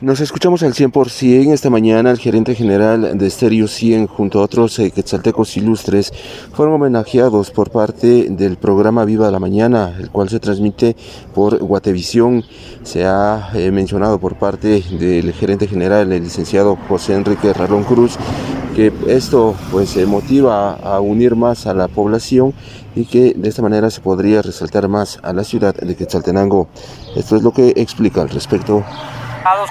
Nos escuchamos al 100% esta mañana. El gerente general de Stereo 100 junto a otros eh, quetzaltecos ilustres fueron homenajeados por parte del programa Viva la Mañana, el cual se transmite por Guatevisión. Se ha eh, mencionado por parte del gerente general, el licenciado José Enrique Ralón Cruz, que esto pues motiva a unir más a la población y que de esta manera se podría resaltar más a la ciudad de Quetzaltenango. Esto es lo que explica al respecto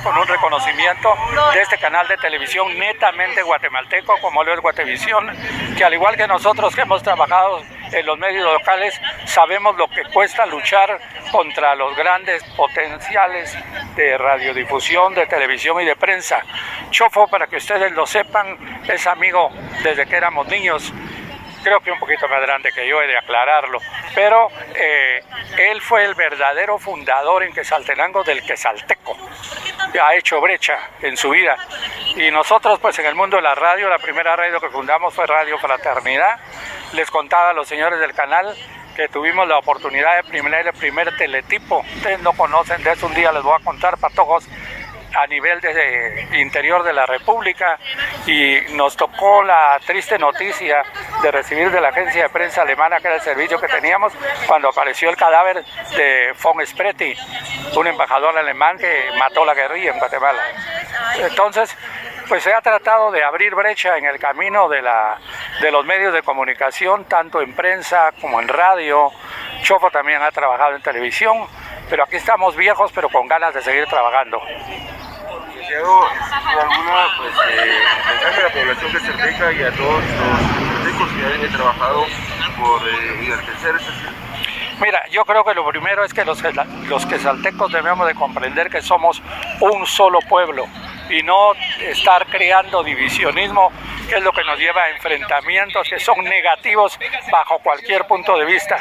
con un reconocimiento de este canal de televisión netamente guatemalteco como lo es Guatevisión, que al igual que nosotros que hemos trabajado en los medios locales, sabemos lo que cuesta luchar contra los grandes potenciales de radiodifusión, de televisión y de prensa. Chofo, para que ustedes lo sepan, es amigo desde que éramos niños. Creo que un poquito más grande que yo, he de aclararlo, pero eh, él fue el verdadero fundador en Quesaltenango del Quesalteco, ha hecho brecha en su vida. Y nosotros, pues en el mundo de la radio, la primera radio que fundamos fue Radio Fraternidad. Les contaba a los señores del canal que tuvimos la oportunidad de primer, el primer teletipo. Ustedes no conocen de eso, un día les voy a contar, patojos a nivel de, interior de la República y nos tocó la triste noticia de recibir de la agencia de prensa alemana, que era el servicio que teníamos, cuando apareció el cadáver de von Spreti, un embajador alemán que mató la guerrilla en Guatemala. Entonces, pues se ha tratado de abrir brecha en el camino de, la, de los medios de comunicación, tanto en prensa como en radio. Chofo también ha trabajado en televisión, pero aquí estamos viejos, pero con ganas de seguir trabajando. Alguna pues, eh, mensaje a la población y a todos los que han trabajado por eh, enaltecer este Mira, yo creo que lo primero es que los, los quesaltecos debemos de comprender que somos un solo pueblo y no estar creando divisionismo que es lo que nos lleva a enfrentamientos que son negativos bajo cualquier punto de vista.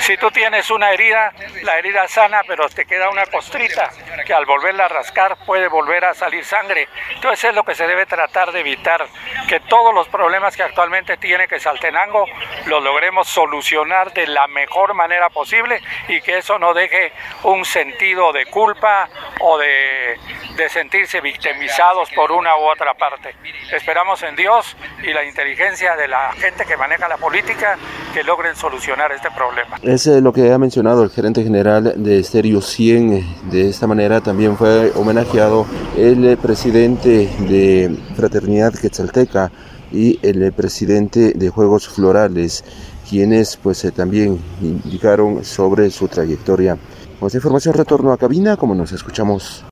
Si tú tienes una herida, la herida sana, pero te queda una costrita que al volverla a rascar puede volver a salir sangre. Entonces es lo que se debe tratar de evitar, que todos los problemas que actualmente tiene que Saltenango los logremos solucionar de la mejor manera posible y que eso no deje un sentido de culpa o de, de sentirse victimizados por una u otra parte. Esperamos en Dios y la inteligencia de la gente que maneja la política que logren solucionar este problema. Es eh, lo que ha mencionado el gerente general de Stereo 100. De esta manera también fue homenajeado el eh, presidente de Fraternidad Quetzalteca y el eh, presidente de Juegos Florales, quienes pues también indicaron sobre su trayectoria. Con esta información retorno a cabina, como nos escuchamos.